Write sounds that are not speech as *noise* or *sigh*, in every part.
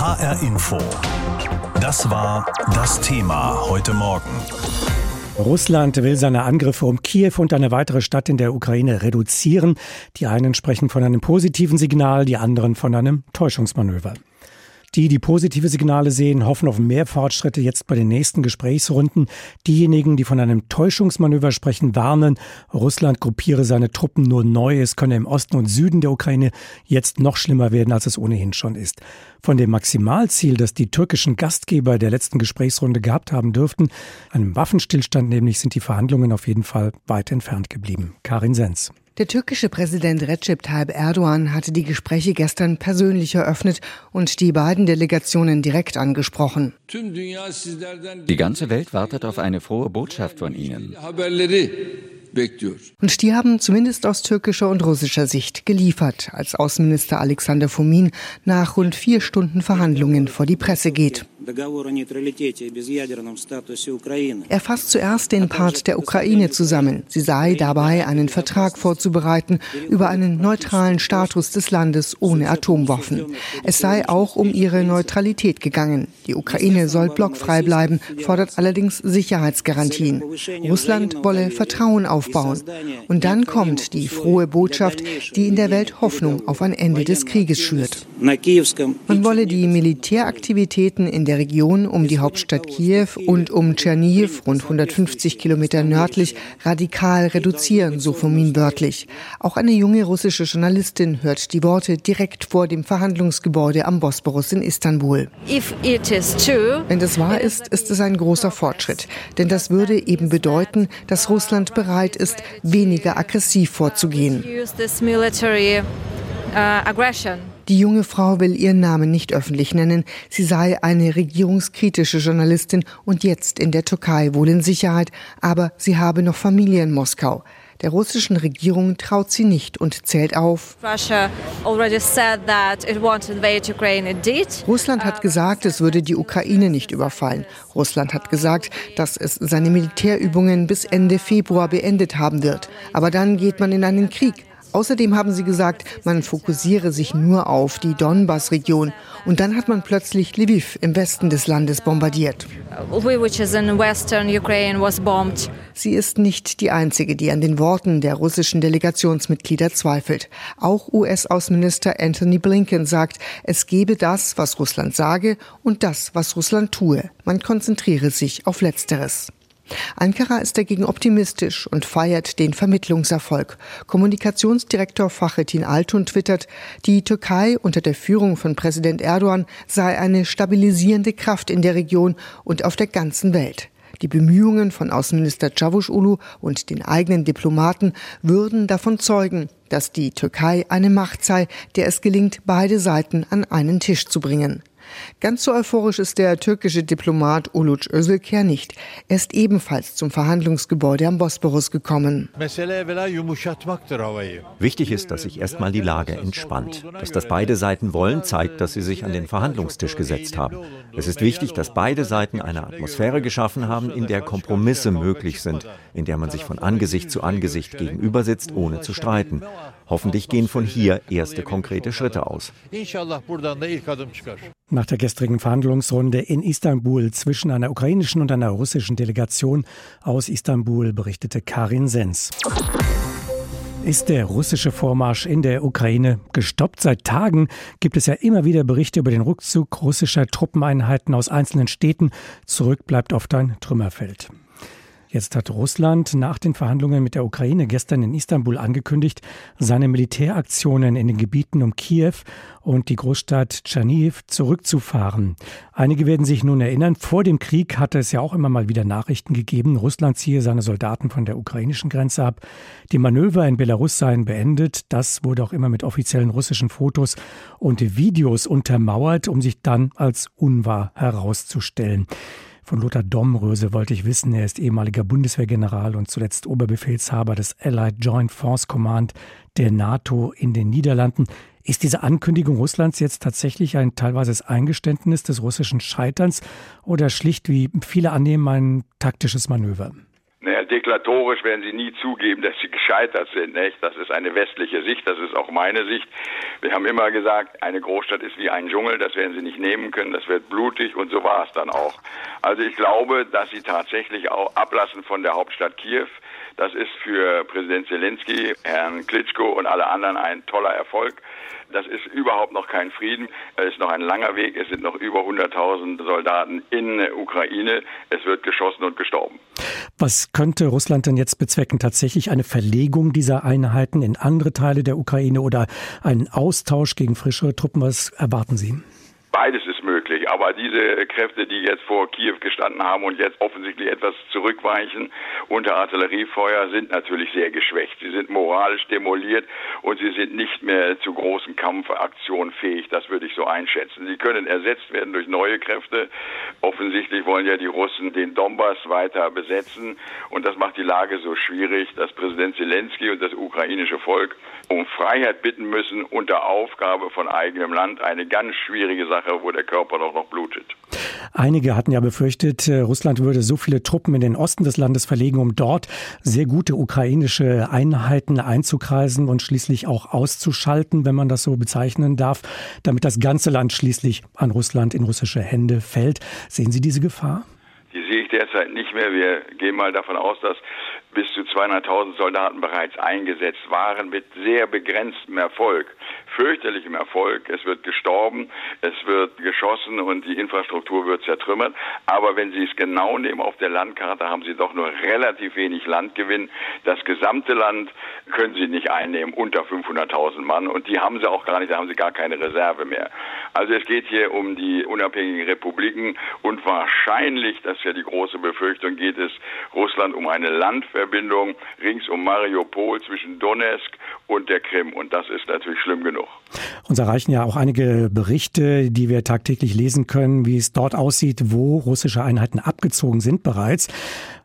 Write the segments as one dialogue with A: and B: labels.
A: HR Info. Das war das Thema heute Morgen.
B: Russland will seine Angriffe um Kiew und eine weitere Stadt in der Ukraine reduzieren. Die einen sprechen von einem positiven Signal, die anderen von einem Täuschungsmanöver. Die, die positive Signale sehen, hoffen auf mehr Fortschritte jetzt bei den nächsten Gesprächsrunden. Diejenigen, die von einem Täuschungsmanöver sprechen, warnen, Russland gruppiere seine Truppen nur neu. Es könne im Osten und Süden der Ukraine jetzt noch schlimmer werden, als es ohnehin schon ist. Von dem Maximalziel, das die türkischen Gastgeber der letzten Gesprächsrunde gehabt haben dürften, einem Waffenstillstand nämlich, sind die Verhandlungen auf jeden Fall weit entfernt geblieben. Karin Sens.
C: Der türkische Präsident Recep Tayyip Erdogan hatte die Gespräche gestern persönlich eröffnet und die beiden Delegationen direkt angesprochen.
D: Die ganze Welt wartet auf eine frohe Botschaft von Ihnen.
C: Und die haben zumindest aus türkischer und russischer Sicht geliefert, als Außenminister Alexander Fomin nach rund vier Stunden Verhandlungen vor die Presse geht. Er fasst zuerst den Part der Ukraine zusammen. Sie sei dabei, einen Vertrag vorzubereiten über einen neutralen Status des Landes ohne Atomwaffen. Es sei auch um ihre Neutralität gegangen. Die Ukraine soll blockfrei bleiben, fordert allerdings Sicherheitsgarantien. Russland wolle Vertrauen aufbauen. Und dann kommt die frohe Botschaft, die in der Welt Hoffnung auf ein Ende des Krieges schürt. Man wolle die Militäraktivitäten in der Region um die Hauptstadt Kiew und um Tschernihiv, rund 150 Kilometer nördlich, radikal reduzieren, so Fomin wörtlich. Auch eine junge russische Journalistin hört die Worte direkt vor dem Verhandlungsgebäude am Bosporus in Istanbul. Wenn das wahr ist, ist es ein großer Fortschritt. Denn das würde eben bedeuten, dass Russland bereit ist, weniger aggressiv vorzugehen. Die junge Frau will ihren Namen nicht öffentlich nennen. Sie sei eine regierungskritische Journalistin und jetzt in der Türkei wohl in Sicherheit, aber sie habe noch Familie in Moskau. Der russischen Regierung traut sie nicht und zählt auf. Russland hat gesagt, es würde die Ukraine nicht überfallen. Russland hat gesagt, dass es seine Militärübungen bis Ende Februar beendet haben wird. Aber dann geht man in einen Krieg. Außerdem haben sie gesagt, man fokussiere sich nur auf die Donbass-Region. Und dann hat man plötzlich Lviv im Westen des Landes bombardiert. Sie ist nicht die einzige, die an den Worten der russischen Delegationsmitglieder zweifelt. Auch US-Außenminister Anthony Blinken sagt, es gebe das, was Russland sage, und das, was Russland tue. Man konzentriere sich auf Letzteres. Ankara ist dagegen optimistisch und feiert den Vermittlungserfolg. Kommunikationsdirektor Fahrettin Altun twittert, die Türkei unter der Führung von Präsident Erdogan sei eine stabilisierende Kraft in der Region und auf der ganzen Welt. Die Bemühungen von Außenminister Cavusoglu und den eigenen Diplomaten würden davon zeugen, dass die Türkei eine Macht sei, der es gelingt, beide Seiten an einen Tisch zu bringen. Ganz so euphorisch ist der türkische Diplomat Uluç Özilker nicht. Er ist ebenfalls zum Verhandlungsgebäude am Bosporus gekommen.
E: Wichtig ist, dass sich erstmal die Lage entspannt. Dass das beide Seiten wollen, zeigt, dass sie sich an den Verhandlungstisch gesetzt haben. Es ist wichtig, dass beide Seiten eine Atmosphäre geschaffen haben, in der Kompromisse möglich sind, in der man sich von Angesicht zu Angesicht gegenüber sitzt, ohne zu streiten. Hoffentlich gehen von hier erste konkrete Schritte aus.
B: Nach der gestrigen Verhandlungsrunde in Istanbul zwischen einer ukrainischen und einer russischen Delegation aus Istanbul berichtete Karin Sens. Ist der russische Vormarsch in der Ukraine gestoppt? Seit Tagen gibt es ja immer wieder Berichte über den Rückzug russischer Truppeneinheiten aus einzelnen Städten. Zurück bleibt oft ein Trümmerfeld. Jetzt hat Russland nach den Verhandlungen mit der Ukraine gestern in Istanbul angekündigt, seine Militäraktionen in den Gebieten um Kiew und die Großstadt Tschernihiv zurückzufahren. Einige werden sich nun erinnern, vor dem Krieg hatte es ja auch immer mal wieder Nachrichten gegeben, Russland ziehe seine Soldaten von der ukrainischen Grenze ab. Die Manöver in Belarus seien beendet. Das wurde auch immer mit offiziellen russischen Fotos und Videos untermauert, um sich dann als unwahr herauszustellen. Von Lothar Domröse wollte ich wissen, er ist ehemaliger Bundeswehrgeneral und zuletzt Oberbefehlshaber des Allied Joint Force Command der NATO in den Niederlanden. Ist diese Ankündigung Russlands jetzt tatsächlich ein teilweises Eingeständnis des russischen Scheiterns oder schlicht, wie viele annehmen, ein taktisches Manöver?
F: Deklatorisch werden sie nie zugeben, dass sie gescheitert sind. Nicht? Das ist eine westliche Sicht, das ist auch meine Sicht. Wir haben immer gesagt, eine Großstadt ist wie ein Dschungel, das werden sie nicht nehmen können, das wird blutig und so war es dann auch. Also ich glaube, dass sie tatsächlich auch ablassen von der Hauptstadt Kiew. Das ist für Präsident Zelensky, Herrn Klitschko und alle anderen ein toller Erfolg. Das ist überhaupt noch kein Frieden. Es ist noch ein langer Weg. Es sind noch über 100.000 Soldaten in der Ukraine. Es wird geschossen und gestorben.
B: Was könnte Russland denn jetzt bezwecken? Tatsächlich eine Verlegung dieser Einheiten in andere Teile der Ukraine oder einen Austausch gegen frischere Truppen? Was erwarten Sie?
F: Beides ist möglich, aber diese Kräfte, die jetzt vor Kiew gestanden haben und jetzt offensichtlich etwas zurückweichen unter Artilleriefeuer, sind natürlich sehr geschwächt. Sie sind moralisch demoliert und sie sind nicht mehr zu großen Kampfaktionen fähig. Das würde ich so einschätzen. Sie können ersetzt werden durch neue Kräfte. Offensichtlich wollen ja die Russen den Donbass weiter besetzen und das macht die Lage so schwierig, dass Präsident Zelensky und das ukrainische Volk um Freiheit bitten müssen unter Aufgabe von eigenem Land. Eine ganz schwierige Sache wo der Körper doch noch blutet.
B: Einige hatten ja befürchtet, äh, Russland würde so viele Truppen in den Osten des Landes verlegen, um dort sehr gute ukrainische Einheiten einzukreisen und schließlich auch auszuschalten, wenn man das so bezeichnen darf, damit das ganze Land schließlich an Russland in russische Hände fällt. Sehen Sie diese Gefahr?
F: Die sehe ich derzeit nicht mehr. Wir gehen mal davon aus, dass bis zu 200.000 Soldaten bereits eingesetzt waren mit sehr begrenztem Erfolg, fürchterlichem Erfolg. Es wird gestorben, es wird geschossen und die Infrastruktur wird zertrümmert. Aber wenn Sie es genau nehmen auf der Landkarte, haben Sie doch nur relativ wenig Landgewinn. Das gesamte Land können Sie nicht einnehmen unter 500.000 Mann und die haben Sie auch gar nicht, da haben Sie gar keine Reserve mehr. Also es geht hier um die unabhängigen Republiken und wahrscheinlich, das ist ja die große Befürchtung, geht es Russland um eine Landverbindung rings um Mariupol zwischen Donetsk und der Krim. Und das ist natürlich schlimm genug.
B: Uns erreichen ja auch einige Berichte, die wir tagtäglich lesen können, wie es dort aussieht, wo russische Einheiten abgezogen sind bereits.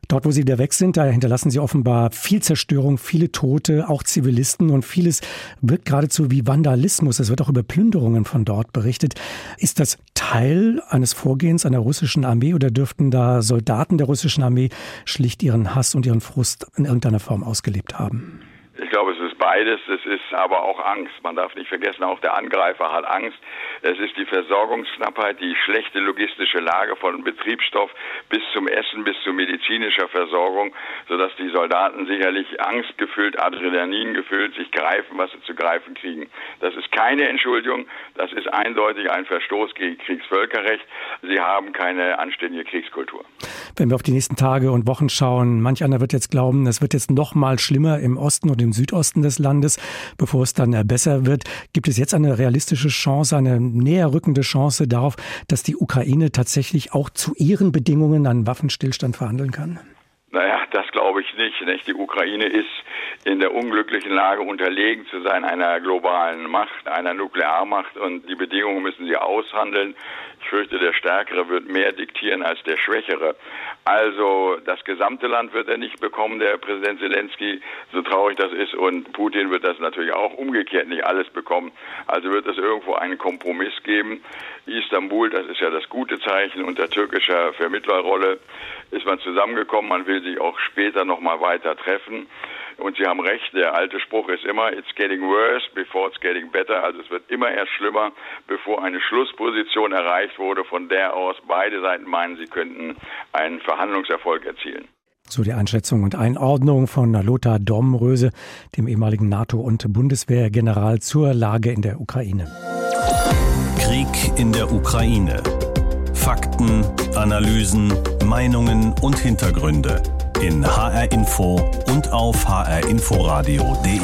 B: Dort, wo sie wieder weg sind, da hinterlassen sie offenbar viel Zerstörung, viele Tote, auch Zivilisten und vieles wirkt geradezu wie Vandalismus. Es wird auch über Plünderungen von dort berichtet. Ist das Teil eines Vorgehens einer russischen Armee oder dürften da Soldaten der russischen Armee schlicht ihren Hass und ihren Frust in irgendeiner Form ausgelebt haben?
F: Ich glaube, beides. Es ist aber auch Angst. Man darf nicht vergessen, auch der Angreifer hat Angst. Es ist die Versorgungsknappheit, die schlechte logistische Lage von Betriebsstoff bis zum Essen, bis zu medizinischer Versorgung, sodass die Soldaten sicherlich angstgefüllt, Adrenalin gefüllt sich greifen, was sie zu greifen kriegen. Das ist keine Entschuldigung. Das ist eindeutig ein Verstoß gegen Kriegsvölkerrecht. Sie haben keine anständige Kriegskultur.
B: Wenn wir auf die nächsten Tage und Wochen schauen, manch einer wird jetzt glauben, es wird jetzt noch mal schlimmer im Osten und im Südosten des Landes, bevor es dann besser wird. Gibt es jetzt eine realistische Chance, eine näher rückende Chance darauf, dass die Ukraine tatsächlich auch zu ihren Bedingungen einen Waffenstillstand verhandeln kann?
F: Naja, das glaube ich nicht, nicht. Die Ukraine ist in der unglücklichen Lage, unterlegen zu sein einer globalen Macht, einer Nuklearmacht und die Bedingungen müssen sie aushandeln. Ich fürchte, der Stärkere wird mehr diktieren als der Schwächere. Also das gesamte Land wird er nicht bekommen, der Präsident Zelensky, so traurig das ist. Und Putin wird das natürlich auch umgekehrt nicht alles bekommen. Also wird es irgendwo einen Kompromiss geben. Istanbul, das ist ja das gute Zeichen unter türkischer Vermittlerrolle, ist man zusammengekommen. Man will sich auch später nochmal weiter treffen. Und Sie haben recht, der alte Spruch ist immer, it's getting worse before it's getting better. Also es wird immer erst schlimmer, bevor eine Schlussposition erreicht wurde, von der aus beide Seiten meinen, sie könnten einen Verhandlungserfolg erzielen.
B: So die Einschätzung und Einordnung von Lothar Domröse, dem ehemaligen NATO- und Bundeswehrgeneral zur Lage in der Ukraine.
A: Krieg in der Ukraine. Fakten, Analysen, Meinungen und Hintergründe in HR Info und auf hrinforadio.de.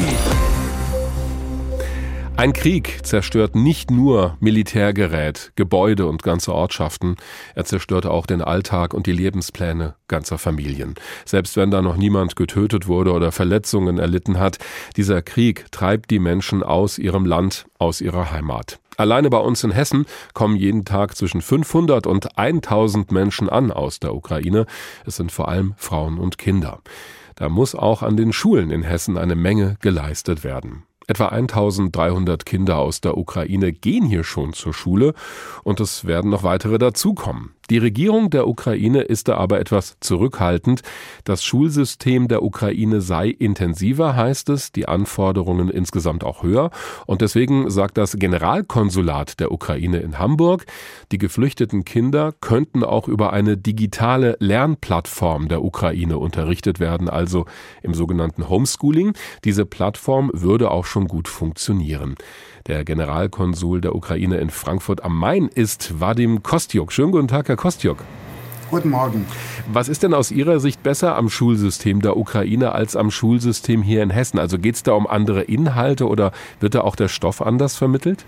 G: Ein Krieg zerstört nicht nur Militärgerät, Gebäude und ganze Ortschaften, er zerstört auch den Alltag und die Lebenspläne ganzer Familien. Selbst wenn da noch niemand getötet wurde oder Verletzungen erlitten hat, dieser Krieg treibt die Menschen aus ihrem Land, aus ihrer Heimat. Alleine bei uns in Hessen kommen jeden Tag zwischen 500 und 1000 Menschen an aus der Ukraine. Es sind vor allem Frauen und Kinder. Da muss auch an den Schulen in Hessen eine Menge geleistet werden. Etwa 1300 Kinder aus der Ukraine gehen hier schon zur Schule und es werden noch weitere dazukommen. Die Regierung der Ukraine ist da aber etwas zurückhaltend. Das Schulsystem der Ukraine sei intensiver, heißt es, die Anforderungen insgesamt auch höher. Und deswegen sagt das Generalkonsulat der Ukraine in Hamburg, die geflüchteten Kinder könnten auch über eine digitale Lernplattform der Ukraine unterrichtet werden, also im sogenannten Homeschooling. Diese Plattform würde auch schon gut funktionieren. Der Generalkonsul der Ukraine in Frankfurt am Main ist Vadim Kostjuk. Schönen guten Tag, Herr Kostjuk.
H: Guten Morgen.
G: Was ist denn aus Ihrer Sicht besser am Schulsystem der Ukraine als am Schulsystem hier in Hessen? Also geht es da um andere Inhalte oder wird da auch der Stoff anders vermittelt?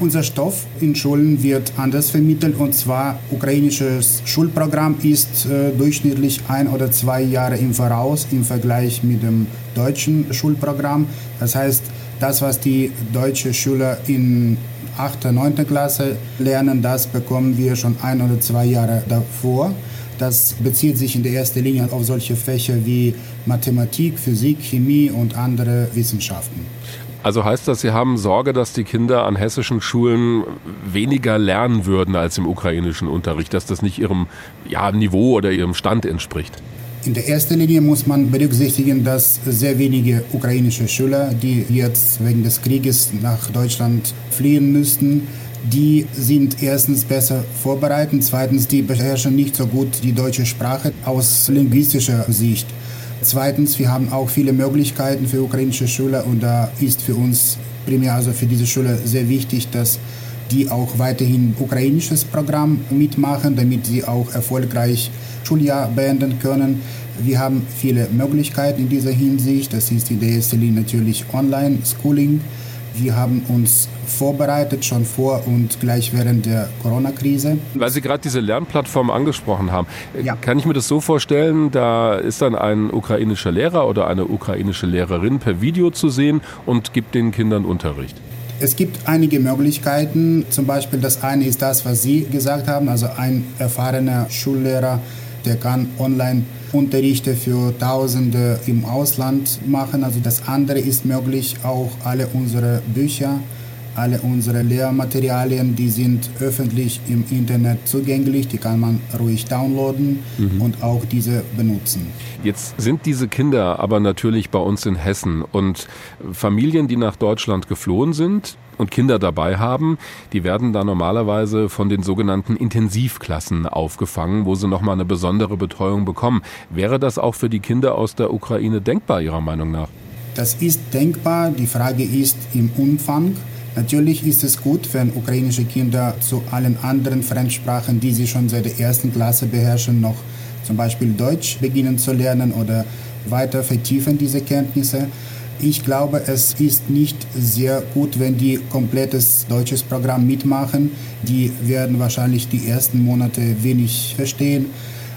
H: Unser Stoff in Schulen wird anders vermittelt und zwar ukrainisches Schulprogramm ist äh, durchschnittlich ein oder zwei Jahre im Voraus im Vergleich mit dem deutschen Schulprogramm. Das heißt, das, was die deutschen Schüler in 8., 9. Klasse lernen, das bekommen wir schon ein oder zwei Jahre davor. Das bezieht sich in der ersten Linie auf solche Fächer wie Mathematik, Physik, Chemie und andere Wissenschaften.
G: Also heißt das, Sie haben Sorge, dass die Kinder an hessischen Schulen weniger lernen würden als im ukrainischen Unterricht, dass das nicht ihrem ja, Niveau oder ihrem Stand entspricht?
H: In der ersten Linie muss man berücksichtigen, dass sehr wenige ukrainische Schüler, die jetzt wegen des Krieges nach Deutschland fliehen müssten, die sind erstens besser vorbereitet, zweitens die beherrschen nicht so gut die deutsche Sprache aus linguistischer Sicht. Zweitens, wir haben auch viele Möglichkeiten für ukrainische Schüler und da ist für uns primär also für diese Schüler sehr wichtig, dass die auch weiterhin ukrainisches Programm mitmachen, damit sie auch erfolgreich Schuljahr beenden können. Wir haben viele Möglichkeiten in dieser Hinsicht. Das ist ersten Linie natürlich Online-Schooling. Wir haben uns vorbereitet, schon vor und gleich während der Corona-Krise.
G: Weil Sie gerade diese Lernplattform angesprochen haben,
H: ja.
G: kann ich mir das so vorstellen, da ist dann ein ukrainischer Lehrer oder eine ukrainische Lehrerin per Video zu sehen und gibt den Kindern Unterricht?
H: Es gibt einige Möglichkeiten. Zum Beispiel das eine ist das, was Sie gesagt haben, also ein erfahrener Schullehrer, der kann online Unterrichte für Tausende im Ausland machen. Also das andere ist möglich, auch alle unsere Bücher, alle unsere Lehrmaterialien, die sind öffentlich im Internet zugänglich, die kann man ruhig downloaden mhm. und auch diese benutzen.
G: Jetzt sind diese Kinder aber natürlich bei uns in Hessen und Familien, die nach Deutschland geflohen sind, und Kinder dabei haben, die werden da normalerweise von den sogenannten Intensivklassen aufgefangen, wo sie nochmal eine besondere Betreuung bekommen. Wäre das auch für die Kinder aus der Ukraine denkbar, Ihrer Meinung nach?
H: Das ist denkbar. Die Frage ist im Umfang. Natürlich ist es gut, wenn ukrainische Kinder zu allen anderen Fremdsprachen, die sie schon seit der ersten Klasse beherrschen, noch zum Beispiel Deutsch beginnen zu lernen oder weiter vertiefen diese Kenntnisse. Ich glaube, es ist nicht sehr gut, wenn die komplettes deutsches Programm mitmachen. Die werden wahrscheinlich die ersten Monate wenig verstehen.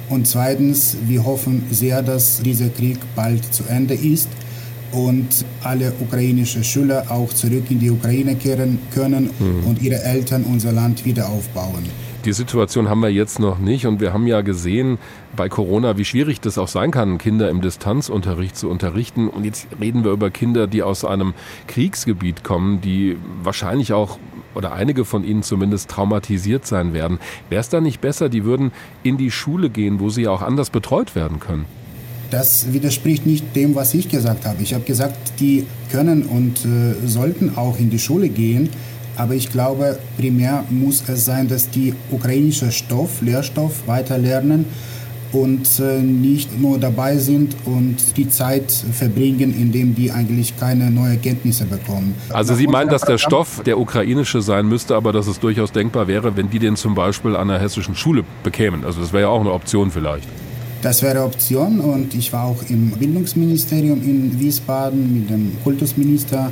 H: Und zweitens, wir hoffen sehr, dass dieser Krieg bald zu Ende ist und alle ukrainischen Schüler auch zurück in die Ukraine kehren können mhm. und ihre Eltern unser Land wieder aufbauen.
G: Die Situation haben wir jetzt noch nicht und wir haben ja gesehen bei Corona, wie schwierig das auch sein kann, Kinder im Distanzunterricht zu unterrichten. Und jetzt reden wir über Kinder, die aus einem Kriegsgebiet kommen, die wahrscheinlich auch oder einige von ihnen zumindest traumatisiert sein werden. Wäre es da nicht besser, die würden in die Schule gehen, wo sie auch anders betreut werden können?
H: Das widerspricht nicht dem, was ich gesagt habe. Ich habe gesagt, die können und äh, sollten auch in die Schule gehen. Aber ich glaube, primär muss es sein, dass die ukrainische Stoff, Lehrstoff weiter lernen und äh, nicht nur dabei sind und die Zeit verbringen, indem die eigentlich keine neuen Kenntnisse bekommen.
G: Also Sie meinen, dass der Stoff der ukrainische sein müsste, aber dass es durchaus denkbar wäre, wenn die den zum Beispiel an einer hessischen Schule bekämen. Also das wäre ja auch eine Option vielleicht.
H: Das wäre Option und ich war auch im Bildungsministerium in Wiesbaden mit dem Kultusminister.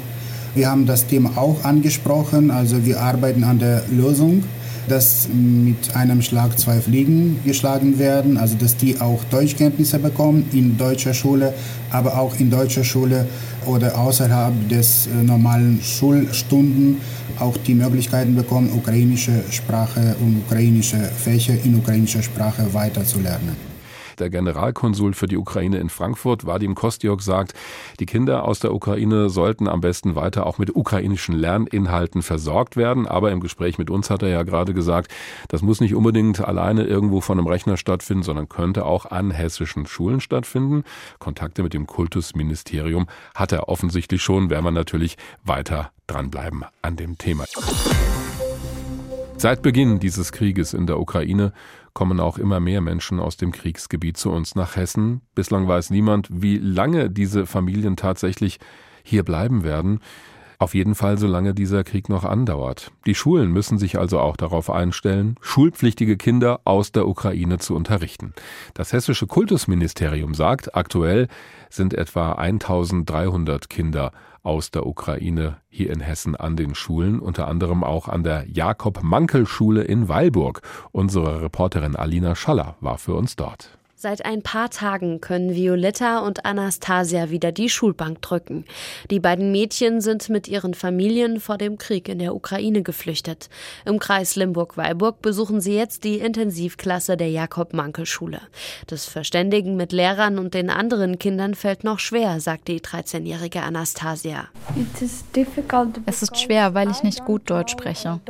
H: Wir haben das Thema auch angesprochen, also wir arbeiten an der Lösung, dass mit einem Schlag zwei Fliegen geschlagen werden, also dass die auch Deutschkenntnisse bekommen in deutscher Schule, aber auch in deutscher Schule oder außerhalb des äh, normalen Schulstunden auch die Möglichkeiten bekommen, ukrainische Sprache und ukrainische Fächer in ukrainischer Sprache weiterzulernen.
G: Der Generalkonsul für die Ukraine in Frankfurt, Vadim Kostiok, sagt, die Kinder aus der Ukraine sollten am besten weiter auch mit ukrainischen Lerninhalten versorgt werden. Aber im Gespräch mit uns hat er ja gerade gesagt, das muss nicht unbedingt alleine irgendwo von einem Rechner stattfinden, sondern könnte auch an hessischen Schulen stattfinden. Kontakte mit dem Kultusministerium hat er offensichtlich schon, wäre man natürlich weiter dranbleiben an dem Thema. Seit Beginn dieses Krieges in der Ukraine kommen auch immer mehr Menschen aus dem Kriegsgebiet zu uns nach Hessen. Bislang weiß niemand, wie lange diese Familien tatsächlich hier bleiben werden. Auf jeden Fall, solange dieser Krieg noch andauert. Die Schulen müssen sich also auch darauf einstellen, schulpflichtige Kinder aus der Ukraine zu unterrichten. Das hessische Kultusministerium sagt, aktuell sind etwa 1300 Kinder aus der Ukraine hier in Hessen an den Schulen, unter anderem auch an der Jakob-Mankel-Schule in Weilburg. Unsere Reporterin Alina Schaller war für uns dort.
I: Seit ein paar Tagen können Violetta und Anastasia wieder die Schulbank drücken. Die beiden Mädchen sind mit ihren Familien vor dem Krieg in der Ukraine geflüchtet. Im Kreis Limburg-Weilburg besuchen sie jetzt die Intensivklasse der Jakob-Mankel-Schule. Das Verständigen mit Lehrern und den anderen Kindern fällt noch schwer, sagt die 13-jährige Anastasia.
J: Es ist schwer, weil ich nicht gut Deutsch spreche.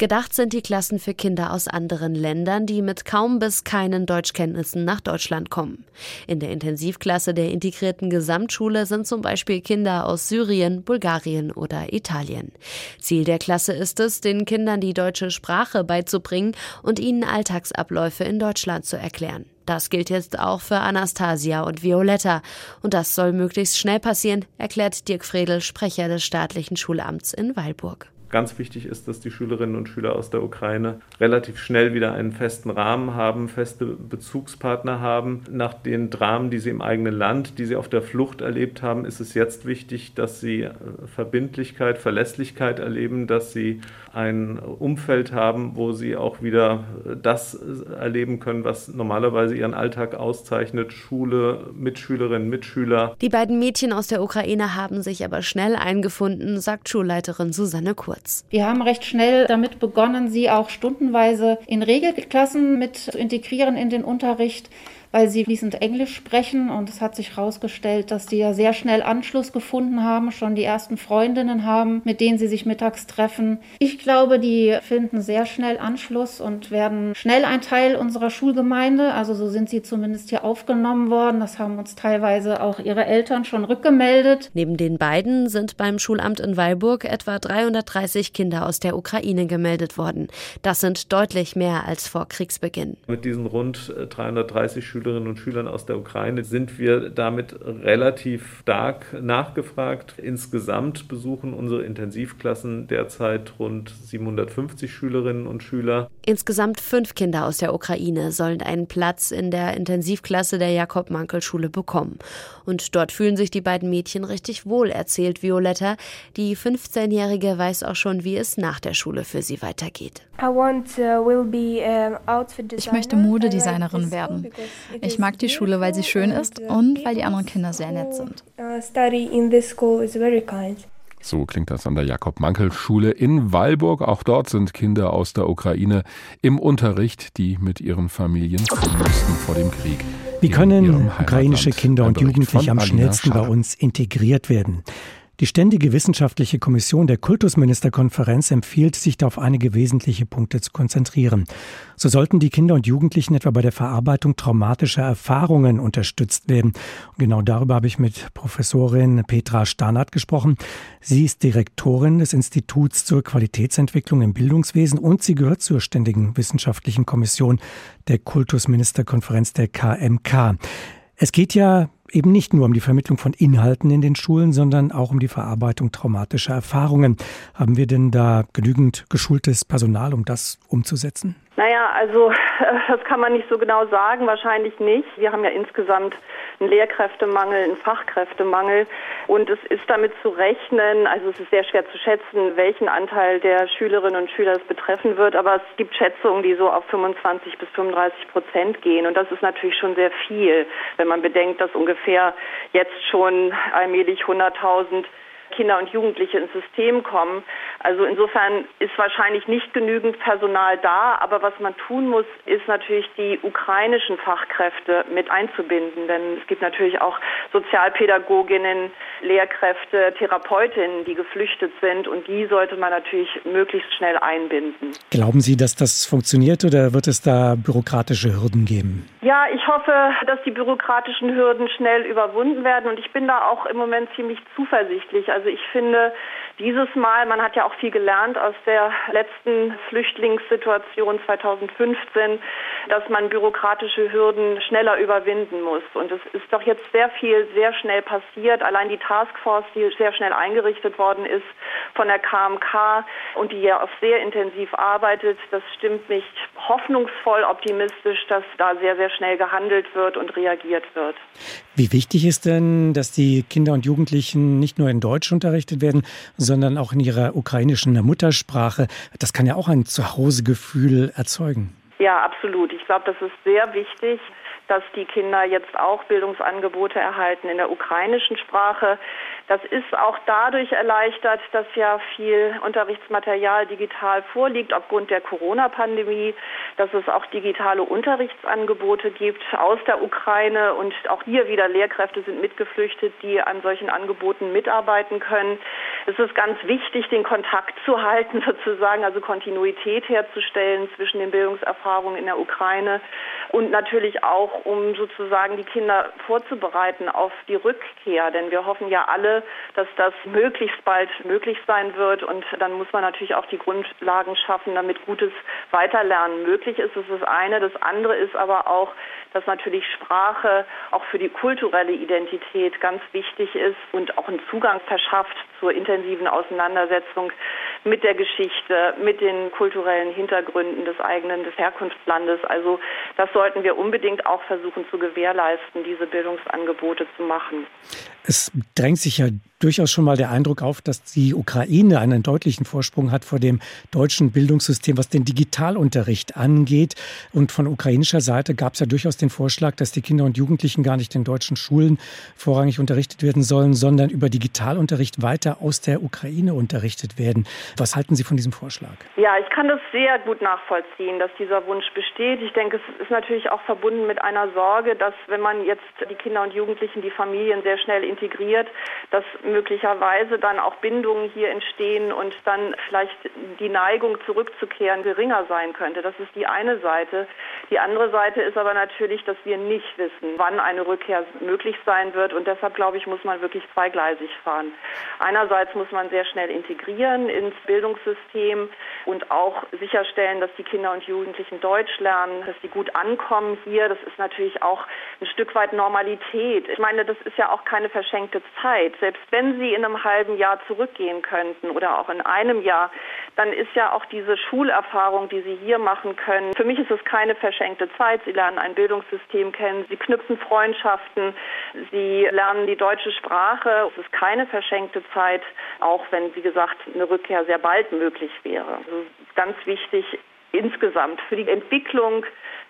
I: Gedacht sind die Klassen für Kinder aus anderen Ländern, die mit kaum bis keinen Deutschkenntnissen nach Deutschland kommen. In der Intensivklasse der integrierten Gesamtschule sind zum Beispiel Kinder aus Syrien, Bulgarien oder Italien. Ziel der Klasse ist es, den Kindern die deutsche Sprache beizubringen und ihnen Alltagsabläufe in Deutschland zu erklären. Das gilt jetzt auch für Anastasia und Violetta. Und das soll möglichst schnell passieren, erklärt Dirk Fredel, Sprecher des staatlichen Schulamts in Weilburg.
K: Ganz wichtig ist, dass die Schülerinnen und Schüler aus der Ukraine relativ schnell wieder einen festen Rahmen haben, feste Bezugspartner haben. Nach den Dramen, die sie im eigenen Land, die sie auf der Flucht erlebt haben, ist es jetzt wichtig, dass sie äh, Verbindlichkeit, Verlässlichkeit erleben, dass sie ein Umfeld haben, wo sie auch wieder das erleben können, was normalerweise ihren Alltag auszeichnet. Schule, Mitschülerinnen, Mitschüler.
I: Die beiden Mädchen aus der Ukraine haben sich aber schnell eingefunden, sagt Schulleiterin Susanne Kurz.
L: Kurz. Wir haben recht schnell damit begonnen, sie auch stundenweise in Regelklassen mit zu integrieren in den Unterricht weil sie fließend Englisch sprechen. Und es hat sich herausgestellt, dass die ja sehr schnell Anschluss gefunden haben, schon die ersten Freundinnen haben, mit denen sie sich mittags treffen. Ich glaube, die finden sehr schnell Anschluss und werden schnell ein Teil unserer Schulgemeinde. Also so sind sie zumindest hier aufgenommen worden. Das haben uns teilweise auch ihre Eltern schon rückgemeldet.
I: Neben den beiden sind beim Schulamt in Weilburg etwa 330 Kinder aus der Ukraine gemeldet worden. Das sind deutlich mehr als vor Kriegsbeginn.
K: Mit diesen rund 330 Schülern Schülerinnen und Schülern aus der Ukraine sind wir damit relativ stark nachgefragt. Insgesamt besuchen unsere Intensivklassen derzeit rund 750 Schülerinnen und Schüler.
I: Insgesamt fünf Kinder aus der Ukraine sollen einen Platz in der Intensivklasse der Jakob-Mankel-Schule bekommen. Und dort fühlen sich die beiden Mädchen richtig wohl, erzählt Violetta. Die 15-Jährige weiß auch schon, wie es nach der Schule für sie weitergeht.
J: Uh, ich möchte Modedesignerin werden. Ich mag die Schule, weil sie schön ist und weil die anderen Kinder sehr nett sind.
G: So klingt das an der Jakob-Mankel-Schule in Weilburg. Auch dort sind Kinder aus der Ukraine im Unterricht, die mit ihren Familien fliehen mussten vor dem Krieg.
B: Wie können ukrainische Kinder und Jugendliche am schnellsten bei uns integriert werden? Die Ständige Wissenschaftliche Kommission der Kultusministerkonferenz empfiehlt, sich da auf einige wesentliche Punkte zu konzentrieren. So sollten die Kinder und Jugendlichen etwa bei der Verarbeitung traumatischer Erfahrungen unterstützt werden. Und genau darüber habe ich mit Professorin Petra Starnert gesprochen. Sie ist Direktorin des Instituts zur Qualitätsentwicklung im Bildungswesen und sie gehört zur Ständigen Wissenschaftlichen Kommission der Kultusministerkonferenz der KMK. Es geht ja eben nicht nur um die Vermittlung von Inhalten in den Schulen, sondern auch um die Verarbeitung traumatischer Erfahrungen. Haben wir denn da genügend geschultes Personal, um das umzusetzen?
M: Naja, also *laughs* das kann man nicht so genau sagen, wahrscheinlich nicht. Wir haben ja insgesamt einen Lehrkräftemangel, einen Fachkräftemangel und es ist damit zu rechnen, also es ist sehr schwer zu schätzen, welchen Anteil der Schülerinnen und Schüler es betreffen wird, aber es gibt Schätzungen, die so auf 25 bis 35 Prozent gehen und das ist natürlich schon sehr viel, wenn man bedenkt, dass ungefähr jetzt schon allmählich 100.000 Kinder und Jugendliche ins System kommen. Also insofern ist wahrscheinlich nicht genügend Personal da, aber was man tun muss, ist natürlich die ukrainischen Fachkräfte mit einzubinden, denn es gibt natürlich auch Sozialpädagoginnen, Lehrkräfte, Therapeutinnen, die geflüchtet sind und die sollte man natürlich möglichst schnell einbinden.
B: Glauben Sie, dass das funktioniert oder wird es da bürokratische Hürden geben?
M: Ja, ich hoffe, dass die bürokratischen Hürden schnell überwunden werden und ich bin da auch im Moment ziemlich zuversichtlich. Also ich finde, dieses Mal, man hat ja auch viel gelernt aus der letzten Flüchtlingssituation 2015, dass man bürokratische Hürden schneller überwinden muss. Und es ist doch jetzt sehr viel, sehr schnell passiert. Allein die Taskforce, die sehr schnell eingerichtet worden ist von der KMK und die ja auch sehr intensiv arbeitet, das stimmt mich hoffnungsvoll optimistisch, dass da sehr, sehr schnell gehandelt wird und reagiert wird.
B: Wie wichtig ist denn, dass die Kinder und Jugendlichen nicht nur in Deutsch unterrichtet werden, sondern auch in ihrer ukrainischen Muttersprache? Das kann ja auch ein Zuhausegefühl erzeugen.
M: Ja, absolut. Ich glaube, das ist sehr wichtig dass die Kinder jetzt auch Bildungsangebote erhalten in der ukrainischen Sprache. Das ist auch dadurch erleichtert, dass ja viel Unterrichtsmaterial digital vorliegt aufgrund der Corona-Pandemie, dass es auch digitale Unterrichtsangebote gibt aus der Ukraine und auch hier wieder Lehrkräfte sind mitgeflüchtet, die an solchen Angeboten mitarbeiten können. Es ist ganz wichtig, den Kontakt zu halten *laughs* sozusagen, also Kontinuität herzustellen zwischen den Bildungserfahrungen in der Ukraine und natürlich auch, um sozusagen die Kinder vorzubereiten auf die Rückkehr. Denn wir hoffen ja alle, dass das möglichst bald möglich sein wird. Und dann muss man natürlich auch die Grundlagen schaffen, damit gutes Weiterlernen möglich ist. Das ist das eine. Das andere ist aber auch, dass natürlich Sprache auch für die kulturelle Identität ganz wichtig ist und auch einen Zugang verschafft zur intensiven Auseinandersetzung mit der Geschichte, mit den kulturellen Hintergründen des eigenen, des Herkunftslandes. Also das sollten wir unbedingt auch versuchen zu gewährleisten, diese Bildungsangebote zu machen.
B: Es drängt sich ja durchaus schon mal der Eindruck auf, dass die Ukraine einen deutlichen Vorsprung hat vor dem deutschen Bildungssystem, was den Digitalunterricht angeht. Und von ukrainischer Seite gab es ja durchaus den Vorschlag, dass die Kinder und Jugendlichen gar nicht in deutschen Schulen vorrangig unterrichtet werden sollen, sondern über Digitalunterricht weiter aus der Ukraine unterrichtet werden. Was halten Sie von diesem Vorschlag?
M: Ja, ich kann das sehr gut nachvollziehen, dass dieser Wunsch besteht. Ich denke, es ist natürlich auch verbunden mit einer Sorge, dass wenn man jetzt die Kinder und Jugendlichen, die Familien sehr schnell integriert, dass möglicherweise dann auch Bindungen hier entstehen und dann vielleicht die Neigung zurückzukehren geringer sein könnte. Das ist die eine Seite. Die andere Seite ist aber natürlich, dass wir nicht wissen, wann eine Rückkehr möglich sein wird und deshalb glaube ich, muss man wirklich zweigleisig fahren. Einerseits muss man sehr schnell integrieren ins Bildungssystem und auch sicherstellen, dass die Kinder und Jugendlichen Deutsch lernen, dass sie gut ankommen hier. Das ist natürlich auch ein Stück weit Normalität. Ich meine, das ist ja auch keine verschenkte Zeit. Selbst wenn Sie in einem halben Jahr zurückgehen könnten oder auch in einem Jahr, dann ist ja auch diese Schulerfahrung, die Sie hier machen können, für mich ist es keine verschenkte Zeit. Sie lernen ein Bildungssystem kennen, Sie knüpfen Freundschaften, Sie lernen die deutsche Sprache. Es ist keine verschenkte Zeit, auch wenn, wie gesagt, eine Rückkehr sehr bald möglich wäre. Also ganz wichtig insgesamt für die Entwicklung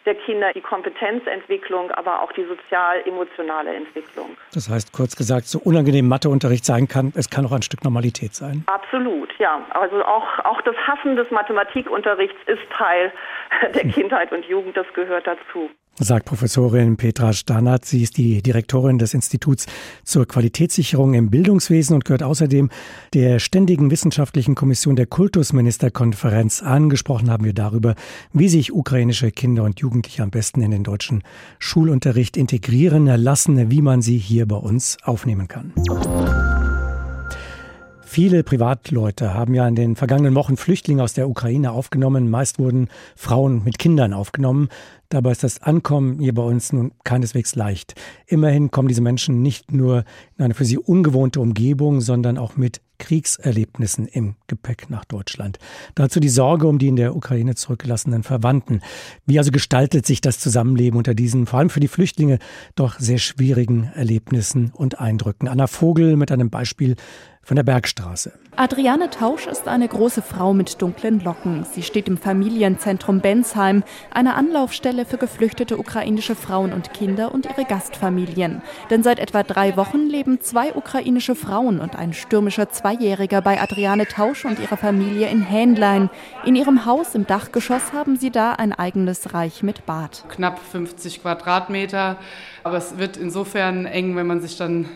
M: der Kinder, die Kompetenzentwicklung, aber auch die sozial-emotionale Entwicklung.
B: Das heißt, kurz gesagt, so unangenehm Matheunterricht sein kann, es kann auch ein Stück Normalität sein.
M: Absolut, ja. Also auch, auch das Hassen des Mathematikunterrichts ist Teil *laughs* der *laughs* Kindheit und Jugend, das gehört dazu
B: sagt Professorin Petra Stannert. Sie ist die Direktorin des Instituts zur Qualitätssicherung im Bildungswesen und gehört außerdem der Ständigen Wissenschaftlichen Kommission der Kultusministerkonferenz an. Gesprochen haben wir darüber, wie sich ukrainische Kinder und Jugendliche am besten in den deutschen Schulunterricht integrieren lassen, wie man sie hier bei uns aufnehmen kann. Viele Privatleute haben ja in den vergangenen Wochen Flüchtlinge aus der Ukraine aufgenommen. Meist wurden Frauen mit Kindern aufgenommen. Dabei ist das Ankommen hier bei uns nun keineswegs leicht. Immerhin kommen diese Menschen nicht nur in eine für sie ungewohnte Umgebung, sondern auch mit Kriegserlebnissen im Gepäck nach Deutschland. Dazu die Sorge um die in der Ukraine zurückgelassenen Verwandten. Wie also gestaltet sich das Zusammenleben unter diesen, vor allem für die Flüchtlinge, doch sehr schwierigen Erlebnissen und Eindrücken? Anna Vogel mit einem Beispiel von der Bergstraße.
N: Adriane Tausch ist eine große Frau mit dunklen Locken. Sie steht im Familienzentrum Bensheim, einer Anlaufstelle für geflüchtete ukrainische Frauen und Kinder und ihre Gastfamilien. Denn seit etwa drei Wochen leben zwei ukrainische Frauen und ein stürmischer Zweijähriger bei Adriane Tausch und ihrer Familie in Hähnlein. In ihrem Haus im Dachgeschoss haben sie da ein eigenes Reich mit Bad.
O: Knapp 50 Quadratmeter, aber es wird insofern eng, wenn man sich dann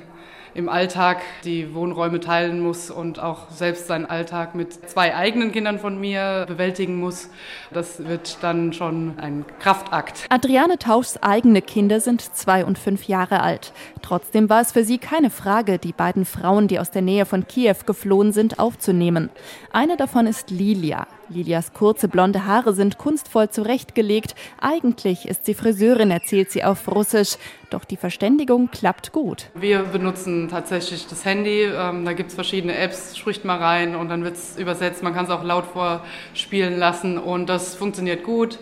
O: im Alltag die Wohnräume teilen muss und auch selbst seinen Alltag mit zwei eigenen Kindern von mir bewältigen muss. Das wird dann schon ein Kraftakt.
N: Adriane Tauschs eigene Kinder sind zwei und fünf Jahre alt. Trotzdem war es für sie keine Frage, die beiden Frauen, die aus der Nähe von Kiew geflohen sind, aufzunehmen. Eine davon ist Lilia. Lilias kurze blonde Haare sind kunstvoll zurechtgelegt. Eigentlich ist sie Friseurin, erzählt sie auf Russisch. Doch die Verständigung klappt gut.
O: Wir benutzen tatsächlich das Handy. Ähm, da gibt es verschiedene Apps, spricht mal rein und dann wird es übersetzt. Man kann es auch laut vorspielen lassen und das funktioniert gut.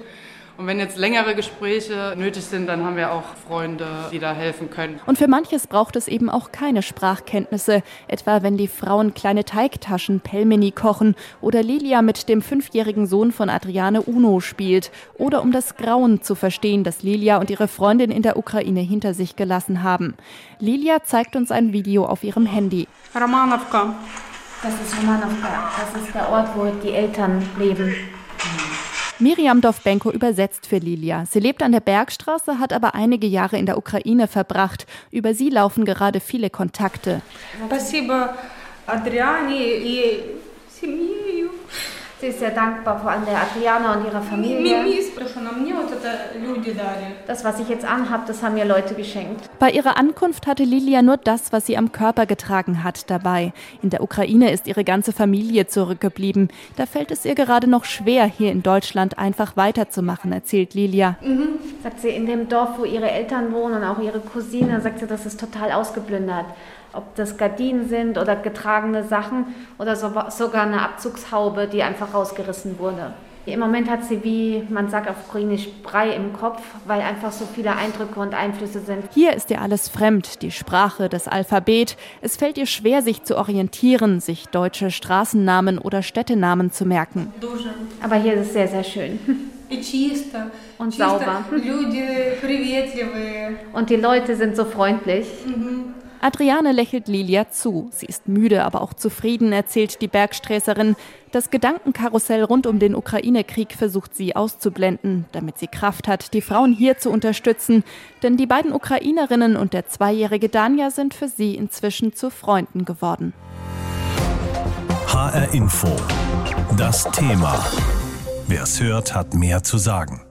O: Und wenn jetzt längere Gespräche nötig sind, dann haben wir auch Freunde, die da helfen können.
N: Und für manches braucht es eben auch keine Sprachkenntnisse, etwa wenn die Frauen kleine Teigtaschen Pelmeni kochen oder Lilia mit dem fünfjährigen Sohn von Adriane Uno spielt oder um das Grauen zu verstehen, das Lilia und ihre Freundin in der Ukraine hinter sich gelassen haben. Lilia zeigt uns ein Video auf ihrem Handy.
P: Romanovka. Das ist Romanovka. Das ist der Ort, wo die Eltern leben.
N: Miriam Dovbenko übersetzt für Lilia. Sie lebt an der Bergstraße, hat aber einige Jahre in der Ukraine verbracht. Über sie laufen gerade viele Kontakte.
P: Спасибо Adriani и семье Sie ist sehr dankbar, vor allem der Adriana und ihrer Familie. Das, was ich jetzt anhabe, das haben mir Leute geschenkt.
N: Bei ihrer Ankunft hatte Lilia nur das, was sie am Körper getragen hat, dabei. In der Ukraine ist ihre ganze Familie zurückgeblieben. Da fällt es ihr gerade noch schwer, hier in Deutschland einfach weiterzumachen, erzählt Lilia.
P: Mhm. Sagt sie, in dem Dorf, wo ihre Eltern wohnen und auch ihre Cousine, sagt sie, das ist total ausgeplündert ob das Gardinen sind oder getragene Sachen oder so, sogar eine Abzugshaube, die einfach rausgerissen wurde. Im Moment hat sie, wie man sagt auf Ukrainisch, Brei im Kopf, weil einfach so viele Eindrücke und Einflüsse sind.
N: Hier ist ihr alles fremd, die Sprache, das Alphabet. Es fällt ihr schwer, sich zu orientieren, sich deutsche Straßennamen oder Städtenamen zu merken.
P: Aber hier ist es sehr, sehr schön. Und sauber. Und die Leute sind so freundlich.
N: Mhm. Adriane lächelt Lilia zu. Sie ist müde, aber auch zufrieden, erzählt die Bergsträßerin. Das Gedankenkarussell rund um den Ukraine-Krieg versucht sie auszublenden, damit sie Kraft hat, die Frauen hier zu unterstützen. Denn die beiden Ukrainerinnen und der zweijährige Danja sind für sie inzwischen zu Freunden geworden.
A: HR Info. Das Thema. Wer es hört, hat mehr zu sagen.